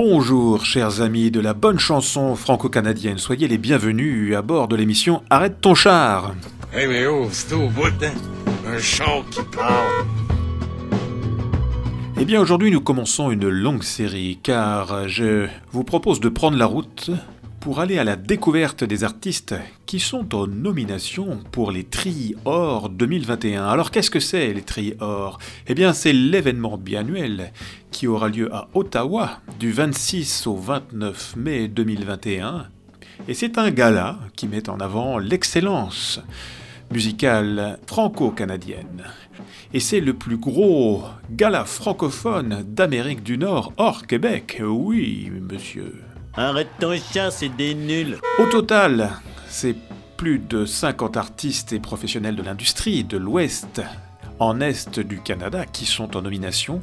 Bonjour chers amis de la bonne chanson franco-canadienne, soyez les bienvenus à bord de l'émission Arrête ton char. Hey mais oh, c'est au bout, hein? Un char qui parle. Eh bien aujourd'hui nous commençons une longue série car je vous propose de prendre la route pour aller à la découverte des artistes qui sont en nomination pour les Tri Or 2021. Alors qu'est-ce que c'est les Tri Or? Eh bien c'est l'événement biannuel qui aura lieu à Ottawa du 26 au 29 mai 2021. Et c'est un gala qui met en avant l'excellence musicale franco-canadienne. Et c'est le plus gros gala francophone d'Amérique du Nord hors Québec. Oui, monsieur. Arrête ton chat, c'est des nuls. Au total, c'est plus de 50 artistes et professionnels de l'industrie de l'Ouest en Est du Canada qui sont en nomination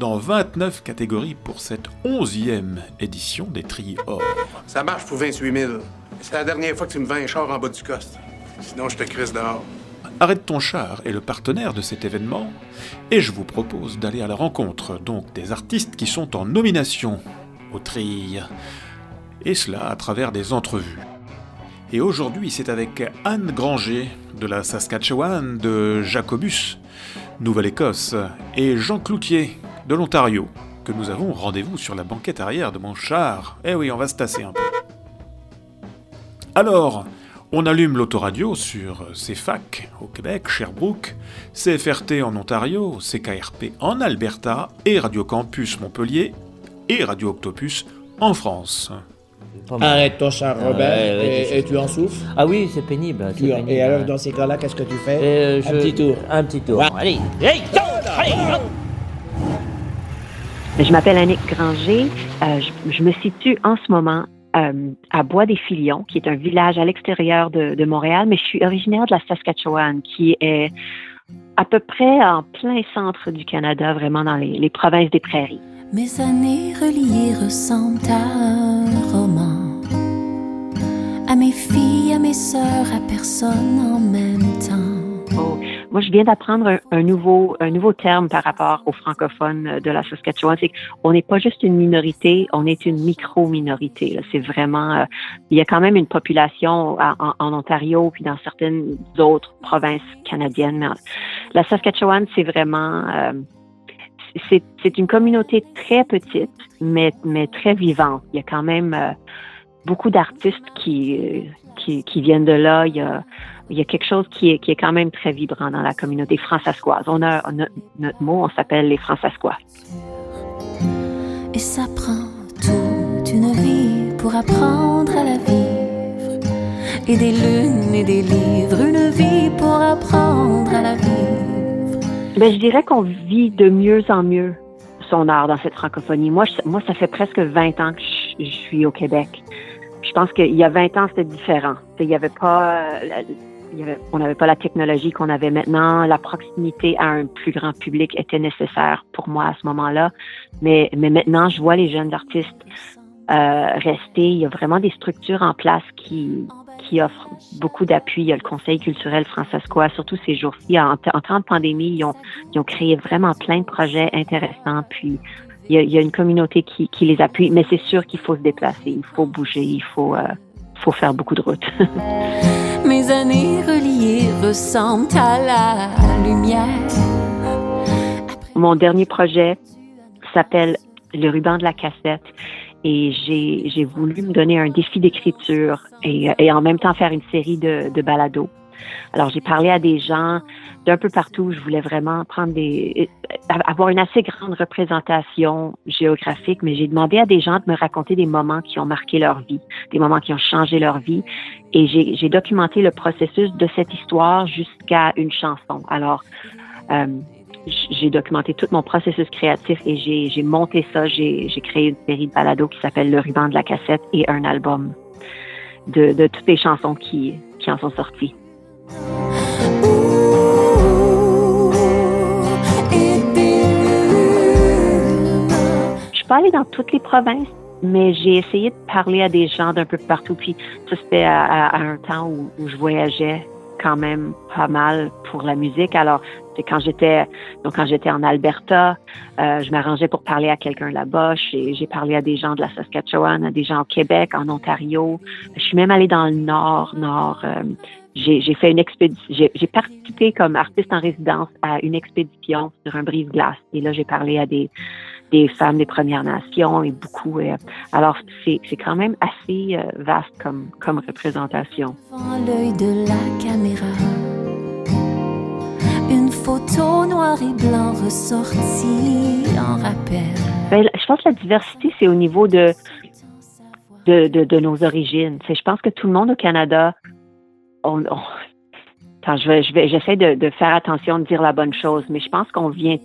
dans 29 catégories pour cette 11e édition des Tri Or. Ça marche pour 28 000. C'est la dernière fois que tu me vends un char en bas du coste. Sinon, je te crisse dehors. Arrête ton char est le partenaire de cet événement et je vous propose d'aller à la rencontre donc des artistes qui sont en nomination au Tri et cela à travers des entrevues. Et aujourd'hui, c'est avec Anne Granger de la Saskatchewan, de Jacobus, Nouvelle-Écosse, et Jean Cloutier de l'Ontario que nous avons rendez-vous sur la banquette arrière de mon char. Eh oui, on va se tasser un peu. Alors, on allume l'autoradio sur CFAC au Québec, Sherbrooke, CFRT en Ontario, CKRP en Alberta et Radio Campus Montpellier et Radio Octopus en France. Arrête ton char, Ah, Robert, ouais, ouais, et, tu en souffles. Ah oui, c'est pénible. et alors, dans ces cas-là, qu'est-ce que tu fais? Euh, Un petit tour. Un petit tour. Ouais. Allez. Je m'appelle Annick Granger. Euh, je, je me situe en ce moment euh, à Bois-des-Filions, qui est un village à l'extérieur de, de Montréal, mais je suis originaire de la Saskatchewan, qui est à peu près en plein centre du Canada, vraiment dans les, les provinces des prairies. Mes années reliées ressemblent à un roman. À mes filles, à mes sœurs, à personne en même temps. Oh, Moi, je viens d'apprendre un, nouveau, un nouveau terme par rapport aux francophones de la Saskatchewan. C'est qu'on n'est pas juste une minorité, on est une micro-minorité. C'est vraiment, euh, il y a quand même une population en, Ontario puis dans certaines autres provinces canadiennes. Mais la Saskatchewan, c'est vraiment, euh, c'est, une communauté très petite, mais, mais très vivante. Il y a quand même euh, beaucoup d'artistes qui, euh, qui, qui viennent de là. Il y a, quelque chose qui est, qui est quand même très vibrant dans la communauté francescoise. On a, on a- notre mot, on s'appelle les francescois. Et ça prend toute une vie pour apprendre à la vivre. Et des lunes et des livres, une vie pour apprendre à la vivre. Ben, je dirais qu'on vit de mieux en mieux son art dans cette francophonie. Moi, je- moi, ça fait presque 20 ans que je, suis au Québec. Je pense qu'il y a 20 ans, c'était différent. Il y avait pas, il y avait- on n'avait pas la technologie qu'on avait maintenant. La proximité à un plus grand public était nécessaire pour moi à ce moment-là. Mais, mais maintenant, je vois les jeunes artistes euh, rester. Il y a vraiment des structures en place qui, qui offrent beaucoup d'appui. Il y a le Conseil culturel francescois, surtout ces jours-ci. En, en temps de pandémie, ils ont, ils ont créé vraiment plein de projets intéressants. Puis, il y a, il y a une communauté qui, qui les appuie. Mais c'est sûr qu'il faut se déplacer, il faut bouger, il faut, euh, faut faire beaucoup de routes. Mes années reliées ressemblent à la lumière. Mon dernier projet s'appelle Le ruban de la cassette et j'ai voulu me donner un défi d'écriture et, en même temps faire une série de, de balados. Alors j'ai parlé à des gens d'un peu partout. Je voulais vraiment des avoir une assez grande représentation géographique, mais j'ai demandé à des gens de me raconter des moments qui ont marqué leur vie, des moments qui ont changé leur vie, et j'ai documenté le processus de cette histoire jusqu'à une chanson. Alors euh, j'ai documenté tout mon processus créatif et j'ai monté ça. J'ai créé une série de balados qui s'appelle Le ruban de la cassette et un album de, de toutes les chansons qui, qui en sont sorties. Je suis pas allée dans toutes les provinces, mais j'ai essayé de parler à des gens d'un peu partout. Puis ça, c'était à, à- à un temps où, où je voyageais quand même pas mal pour la musique. Alors, quand j'étais donc quand j'étais en Alberta, euh, je m'arrangeais pour parler à quelqu'un là-bas. J'ai parlé à des gens de la Saskatchewan, à des gens au Québec, en Ontario. Je suis même allée dans le nord, nord. Euh, j'ai fait une expédition. J'ai participé comme artiste en résidence à une expédition sur un brise-glace. Et là, j'ai parlé à des des femmes des Premières Nations et beaucoup. Euh, alors, c'est quand même assez euh, vaste comme, comme représentation. l'œil de la caméra, une photo noir et blanc ressortie en rappel. Ben, je pense que la diversité, c'est au niveau de, de, de, nos origines. Je pense que tout le monde au Canada, on, je vais, je vais, j'essaie de, de faire attention de dire la bonne chose, mais je pense qu'on vient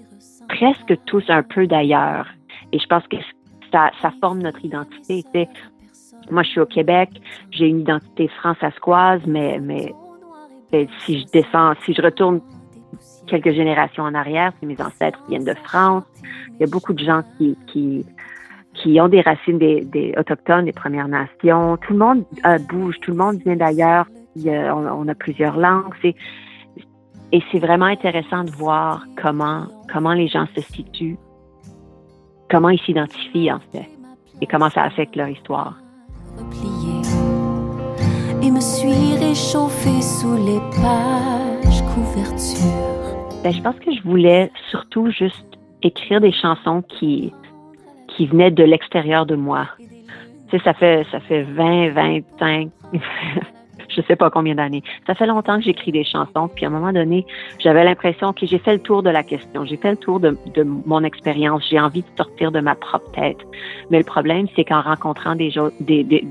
presque tous un peu d'ailleurs. Et je pense que ça, forme notre identité. Moi, je suis au Québec, j'ai une identité françaiscoise, mais, mais, si je descends, si je retourne quelques générations en arrière, mes ancêtres viennent de France, il y a beaucoup de gens qui, qui, qui ont des racines des, autochtones, des Premières Nations. Tout le monde euh, bouge, tout le monde vient d'ailleurs. On, a plusieurs langues. Et c'est vraiment intéressant de voir comment, comment les gens se situent, comment ils s'identifient en fait, et comment ça affecte leur histoire. Et me suis réchauffée sous les pages couverture. Ben, je pense que je voulais surtout juste écrire des chansons qui, qui venaient de l'extérieur de moi. Tu sais, ça fait, ça fait 20, 25, je sais pas combien d'années. Ça fait longtemps que j'écris des chansons, puis à un moment donné, j'avais l'impression que j'ai fait le tour de la question, j'ai fait le tour de, mon expérience, j'ai envie de sortir de ma propre tête. Mais le problème, c'est qu'en rencontrant des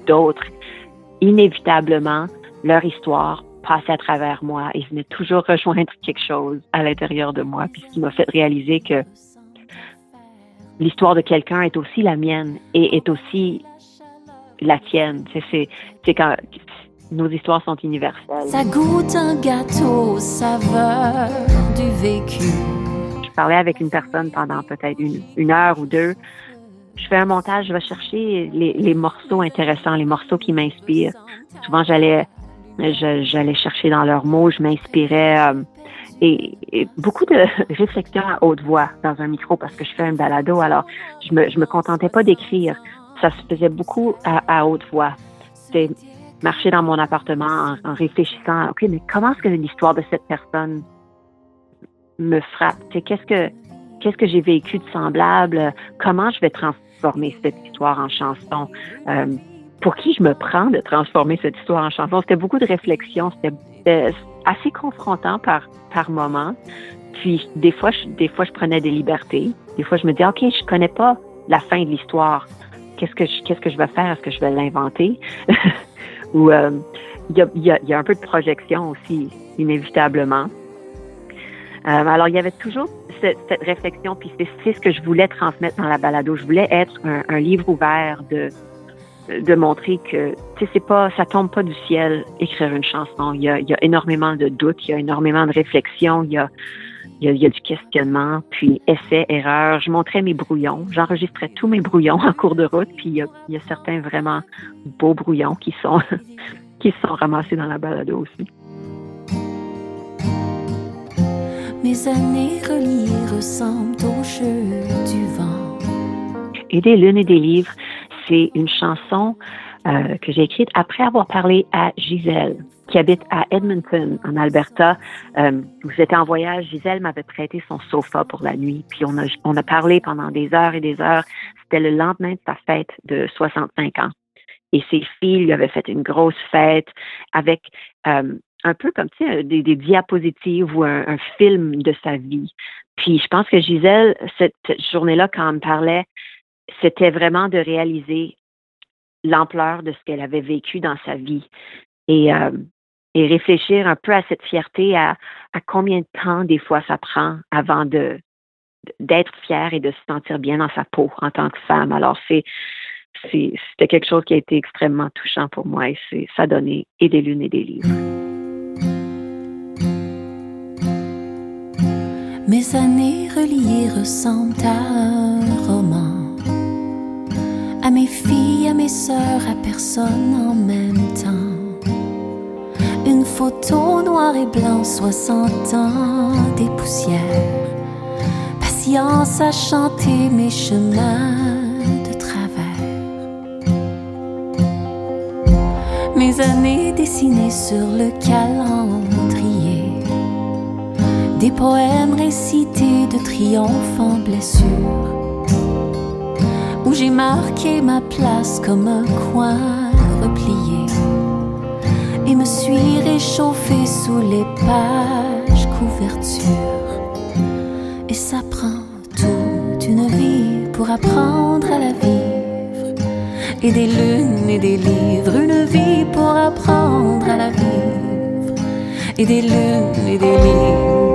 d'autres, inévitablement, leur histoire passait à travers moi et venait toujours rejoindre quelque chose à l'intérieur de moi, puis ce qui m'a fait réaliser que l'histoire de quelqu'un est aussi la mienne et est aussi la tienne. C'est quand nos histoires sont universelles. Ça goûte un gâteau, saveur du vécu. Je parlais avec une personne pendant peut-être une, heure ou deux. Je fais un montage, je vais chercher les, morceaux intéressants, les morceaux qui m'inspirent. Souvent, j'allais j'allais chercher dans leurs mots, je m'inspirais euh, et, beaucoup de réflexions à haute voix dans un micro parce que je fais un balado. Alors, je me, je me contentais pas d'écrire. Ça se faisait beaucoup à, à haute voix. C'était marcher dans mon appartement en, réfléchissant, OK, mais comment est-ce que l'histoire de cette personne me frappe? Qu'est-ce que qu'est-ce que j'ai vécu de semblable? Comment je vais transformer cette histoire en chanson? Euh, pour qui je me prends de transformer cette histoire en chanson? C'était beaucoup de réflexion, c'était assez confrontant par, par moment. Puis des fois, je, des fois, je prenais des libertés. Des fois, je me dis, OK, je connais pas la fin de l'histoire. Qu'est-ce que je, qu'est-ce que je vais faire? Est-ce que je vais l'inventer? Où euh, il y, a, y, a, y, a, un peu de projection aussi, inévitablement. Euh, alors, il y avait toujours cette, cette réflexion, puis c'est ce que je voulais transmettre dans la balado. Je voulais être un, un livre ouvert de de montrer que c'est pas ça tombe pas du ciel écrire une chanson il y a, il y a énormément de doutes il y a énormément de réflexion il y a il y, a, il y a, du questionnement, puis essai, erreur. Je montrais mes brouillons. J'enregistrais tous mes brouillons en cours de route, puis il y a, il y a certains vraiment beaux brouillons qui sont, qui sont ramassés dans la balado aussi. Mes années reliées ressemblent au jeu du vent. Et des lunes et des livres, c'est une chanson euh, que j'ai écrite après avoir parlé à Gisèle qui habite à Edmonton, en Alberta. Euh, j'étais en voyage, Gisèle m'avait prêté son sofa pour la nuit, puis on a, on a parlé pendant des heures et des heures. C'était le lendemain de sa fête de 65 ans. Et ses filles lui avaient fait une grosse fête avec euh, un peu comme tu sais, des, diapositives ou un, un, film de sa vie. Puis je pense que Gisèle, cette journée-là, quand elle me parlait, c'était vraiment de réaliser l'ampleur de ce qu'elle avait vécu dans sa vie. Et, euh, et réfléchir un peu à cette fierté, à, combien de temps des fois ça prend avant de d'être fière et de se sentir bien dans sa peau en tant que femme. Alors c'est c'était quelque chose qui a été extrêmement touchant pour moi et c'est ça donnait et des lunes et des livres. Mes années reliées ressemblent à un roman. À mes filles, à mes sœurs, à personne en même temps Une photo noir et blanc, 60 ans, des poussières. Patience à chanter mes chemins de travers. Mes années dessinées sur le calendrier. Des poèmes récités de triomphe en blessure. Où j'ai marqué ma place comme un coin replié et me suis réchauffée sous les pages couverture. Et ça prend toute une vie pour apprendre à la vivre. Et des lunes et des livres, une vie pour apprendre à la vivre. Et des lunes et des livres.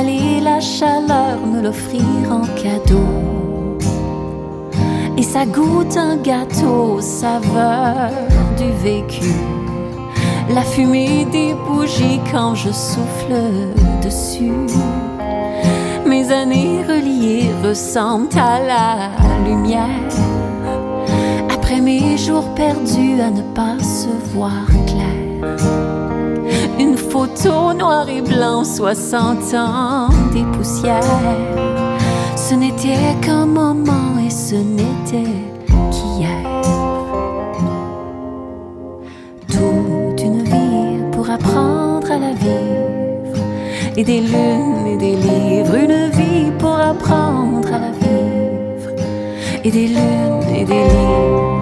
La chaleur, me l'offrir en cadeau. Et ça goûte un gâteau, saveur du vécu. La fumée des bougies quand je souffle dessus. Mes années reliées ressemblent à la lumière. Après mes jours perdus à ne pas se voir clair. Une photo noir et blanc, 60 ans, des poussières. Ce n'était qu'un moment et ce n'était qu'hier. Toute une vie pour apprendre à la vivre. Et des lunes et des livres, une vie pour apprendre à la vivre. Et des lunes et des livres.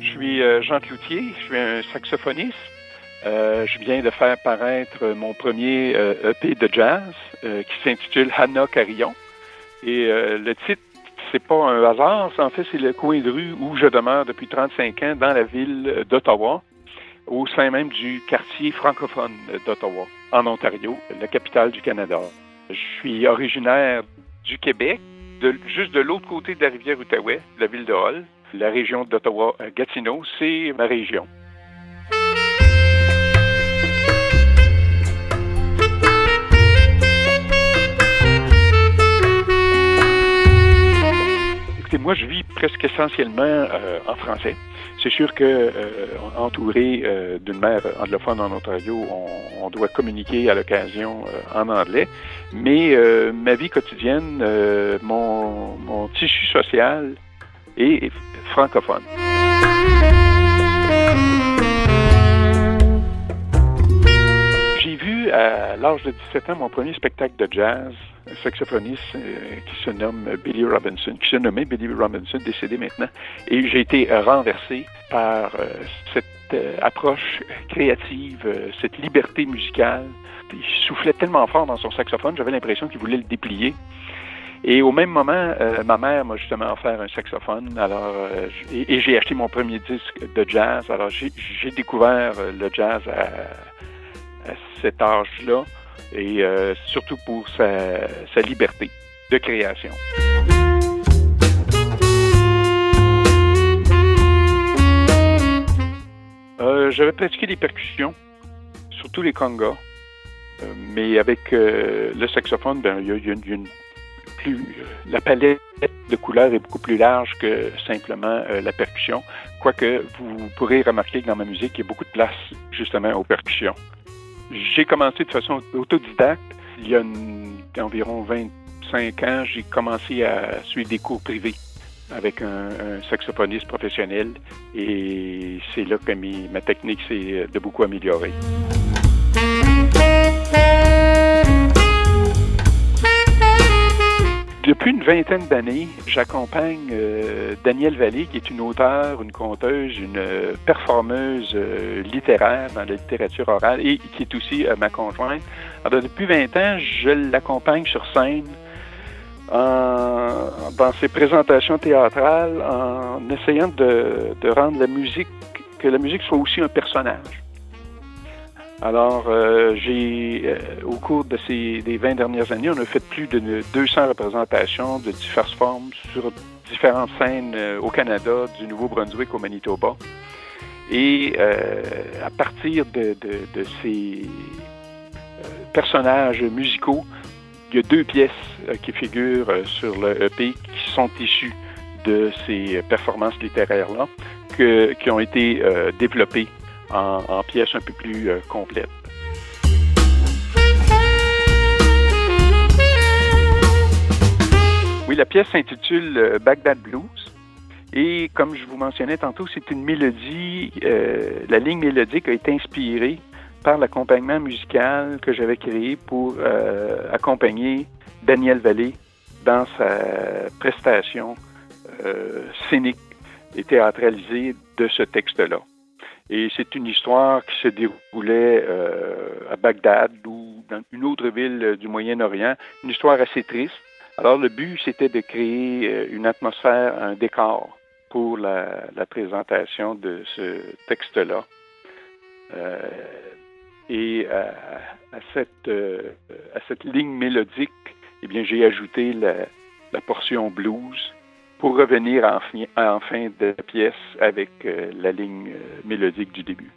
Je suis euh, Jean Cloutier, je suis un saxophoniste. Euh, je viens de faire paraître mon premier euh, EP de jazz qui s'intitule Hannah Carillon. Et le titre, c'est pas un hasard, en fait, c'est le coin de rue où je demeure depuis 35 ans dans la ville d'Ottawa, au sein même du quartier francophone d'Ottawa, en Ontario, la capitale du Canada. Je suis originaire du Québec, juste de l'autre côté de la rivière Outaouais, la ville de Hull. La région d'Ottawa-Gatineau, c'est ma région. Écoutez, moi, je vis presque essentiellement euh, en français. C'est sûr que, euh, entouré euh, d'une mère anglophone en Ontario, on, doit communiquer à l'occasion euh, en anglais. Mais ma vie quotidienne, mon, tissu social est, francophone. J'ai vu à l'âge de 17 ans mon premier spectacle de jazz, saxophoniste euh, qui se nomme Billy Robinson, qui se nommait Billy Robinson, décédé maintenant. Et j'ai été renversé par euh, cette euh, approche créative, cette liberté musicale. Il soufflait tellement fort dans son saxophone, j'avais l'impression qu'il voulait le déplier. Et au même moment, ma mère m'a justement offert un saxophone. Alors, et, j'ai acheté mon premier disque de jazz. Alors, j'ai découvert le jazz à cet âge-là, et euh, surtout pour sa, liberté de création. Euh, J'avais pratiqué les percussions, surtout les congas. mais avec le saxophone, ben, il y a, une, plus, la palette de couleurs est beaucoup plus large que simplement la percussion. Quoique vous pourrez remarquer que dans ma musique, il y a beaucoup de place justement aux percussions. J'ai commencé de façon autodidacte. Il y a environ 25 ans, j'ai commencé à suivre des cours privés avec un, saxophoniste professionnel et c'est là que ma technique s'est de beaucoup améliorée. Depuis une vingtaine d'années, j'accompagne euh, Danielle Vallée, qui est une auteure, une conteuse, une euh, performeuse euh, littéraire dans la littérature orale et qui est aussi ma conjointe. Alors, depuis 20 ans, je l'accompagne sur scène dans ses présentations théâtrales en essayant de, de rendre la musique, que la musique soit aussi un personnage. Alors, euh, j'ai, euh, au cours de ces des 20 dernières années, on a fait plus de 200 représentations de diverses formes sur différentes scènes euh, au Canada, du Nouveau-Brunswick au Manitoba. Et à partir de, de ces personnages musicaux, il y a deux pièces qui figurent sur le EP qui sont issues de ces performances littéraires-là, qui ont été développées en, pièces un peu plus euh, complètes. Oui, la pièce s'intitule euh, Baghdad Blues. Et comme je vous mentionnais tantôt, c'est une mélodie, euh, la ligne mélodique a été inspirée par l'accompagnement musical que j'avais créé pour accompagner Daniel Vallée dans sa prestation scénique et théâtralisée de ce texte-là. Et c'est une histoire qui se déroulait euh, à Bagdad ou dans une autre ville du Moyen-Orient, une histoire assez triste. Alors le but, c'était de créer euh, une atmosphère, un décor pour la, présentation de ce texte-là. Euh, et à, cette, ligne mélodique, eh bien, j'ai ajouté la portion blues pour revenir en, fin de pièce avec euh, la ligne euh, mélodique du début.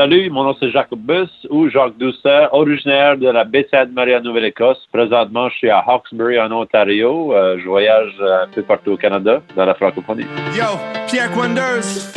Salut, mon nom c'est Jacobus ou Jacques Doucet, originaire de la baie Sainte-Marie Nouvelle-Écosse. Présentement, je suis à Hawkesbury en Ontario. Euh, je voyage un peu partout au Canada, dans la francophonie. Yo, Pierre Quanders.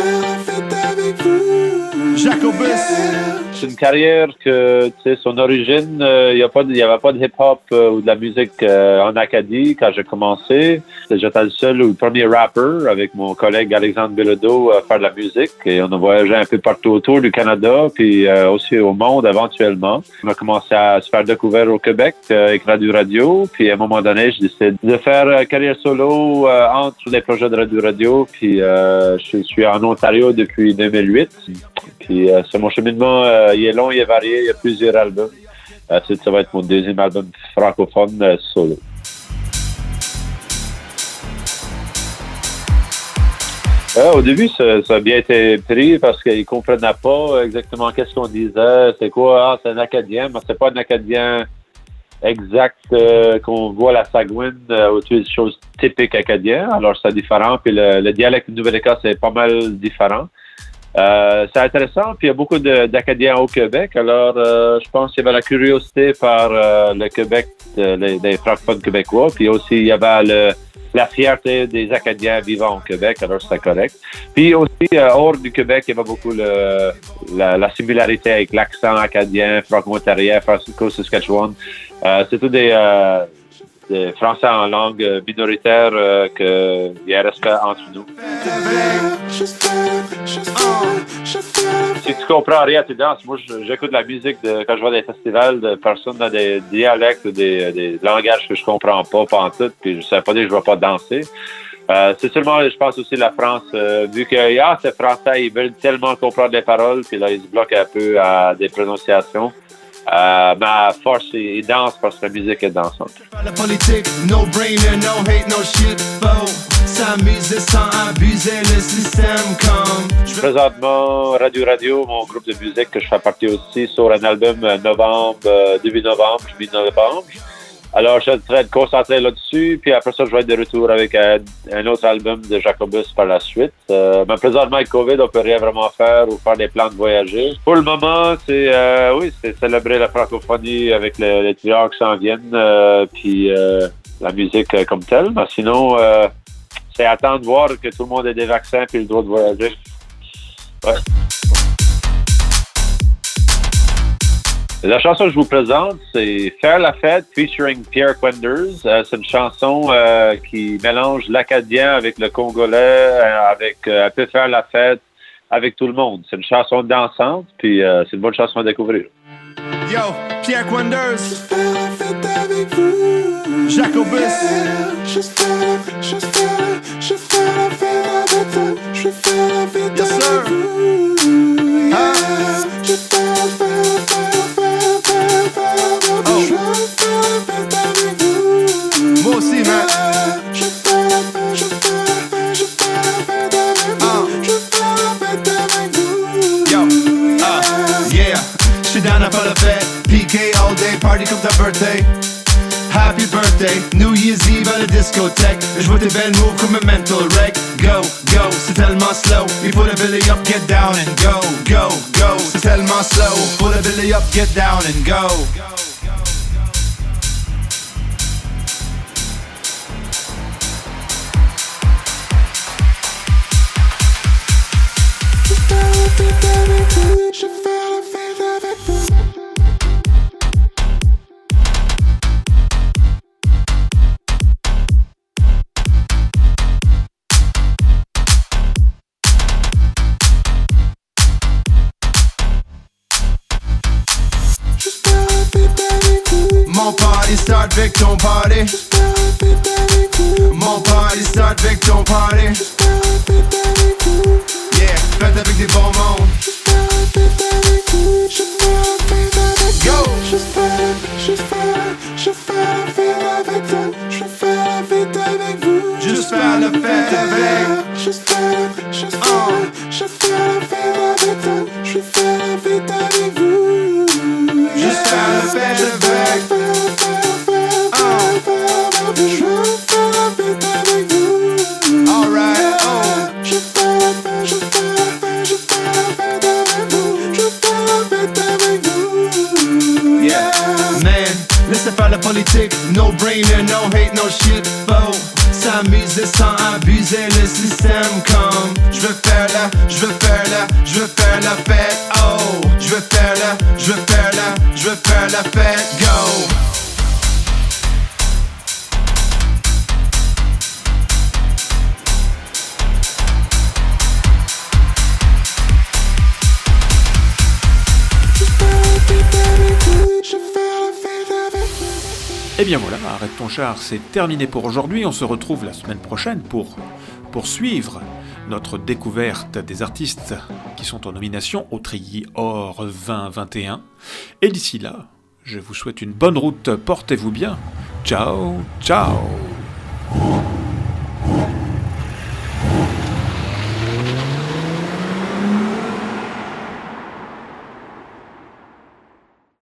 Jacobus. C'est une carrière que, tu sais, son origine, il n'y avait pas de hip-hop euh, ou de la musique euh, en Acadie quand j'ai commencé. J'étais le seul ou le premier rapper avec mon collègue Alexandre Bilodeau à faire de la musique et on a voyagé un peu partout autour du Canada puis euh, aussi au monde éventuellement. On a commencé à se faire découvrir au Québec avec Radio Radio puis à un moment donné, j'ai décidé de faire carrière solo entre les projets de Radio Radio puis je suis en Ontario depuis 2008. Puis c'est mon cheminement, il est long, il est varié, il y a plusieurs albums. ça va être mon deuxième album francophone solo. au début, ça, a bien été pris parce qu'ils ne comprenaient pas exactement qu'est-ce qu'on disait. C'est quoi? Ah, c'est un Acadien, mais c'est pas un Acadien exact euh, qu'on voit la Sagouine euh, des choses typiques acadiennes. Alors, c'est différent. Puis le, dialecte de Nouvelle-Écosse est pas mal différent. Euh, c'est intéressant, puis il y a beaucoup d'Acadiens au Québec. Alors, euh, je pense qu'il y avait la curiosité par euh, le Québec, les, les francophones québécois, puis aussi il y avait le, la fierté des Acadiens vivant au Québec, alors c'était correct. Puis aussi, hors du Québec, il y avait beaucoup le, la, la, similarité avec l'accent acadien, franco-ontarien, franco-saskatchewan. c'est tout des de français en langue minoritaire euh, qu'il y a respect entre nous. Si tu comprends rien tes danses, moi j'écoute la musique de, quand je vois des festivals de personnes dans des dialectes ou des, des langages que je comprends pas, pas en tout, puis je sais pas dire que je ne vais pas danser. Euh, c'est seulement, je pense aussi la France, euh, vu que ah, c'est français, ils veulent tellement comprendre les paroles, puis là ils se bloquent un peu à des prononciations. Euh, ma force est, danse parce que la musique est dansante. La politique, no brainer, no hate, no shit, S'amuser sans abuser le système comme. Présentement, Radio Radio, mon groupe de musique que je fais partie aussi, sur un album euh, novembre, euh, début novembre, mi-novembre. Alors, je suis en concentrer là-dessus, puis après ça, je vais être de retour avec un, autre album de Jacobus par la suite. Euh, mais présentement, avec COVID, on peut rien vraiment faire ou faire des plans de voyager. Pour le moment, c'est euh, oui, c'est célébrer la francophonie avec les, les qui s'en viennent, euh, puis euh, la musique comme telle. Mais sinon, c'est attendre voir que tout le monde ait des vaccins puis le droit de voyager. Ouais. La chanson que je vous présente, c'est Faire la fête featuring Pierre Quenders. Euh, c'est une chanson euh, qui mélange l'acadien avec le congolais, euh, avec un peu faire la fête avec tout le monde. C'est une chanson dansante, puis c'est une bonne chanson à découvrir. Yo, Pierre Quenders. Jacobus. Yes, get down and go. Start avec ton party. Mon party start avec ton party. Yeah, fête avec des bons! Je fais, fête avec toi. Je fais la fête avec vous. Faire fête. Je fais, la fête avec toi. Je fais la fête avec vous. No brainer, no hate, no shit, faux. S'amuser sans abuser le système comme. Je veux faire la, je veux faire la, je veux faire la fête, oh Je veux faire la, je veux faire la, je veux faire la fête, go Et eh bien voilà, arrête ton char, c'est terminé pour aujourd'hui. On se retrouve la semaine prochaine pour poursuivre notre découverte des artistes qui sont en nomination au Trier Or 2021. Et d'ici là, je vous souhaite une bonne route, portez-vous bien. Ciao, ciao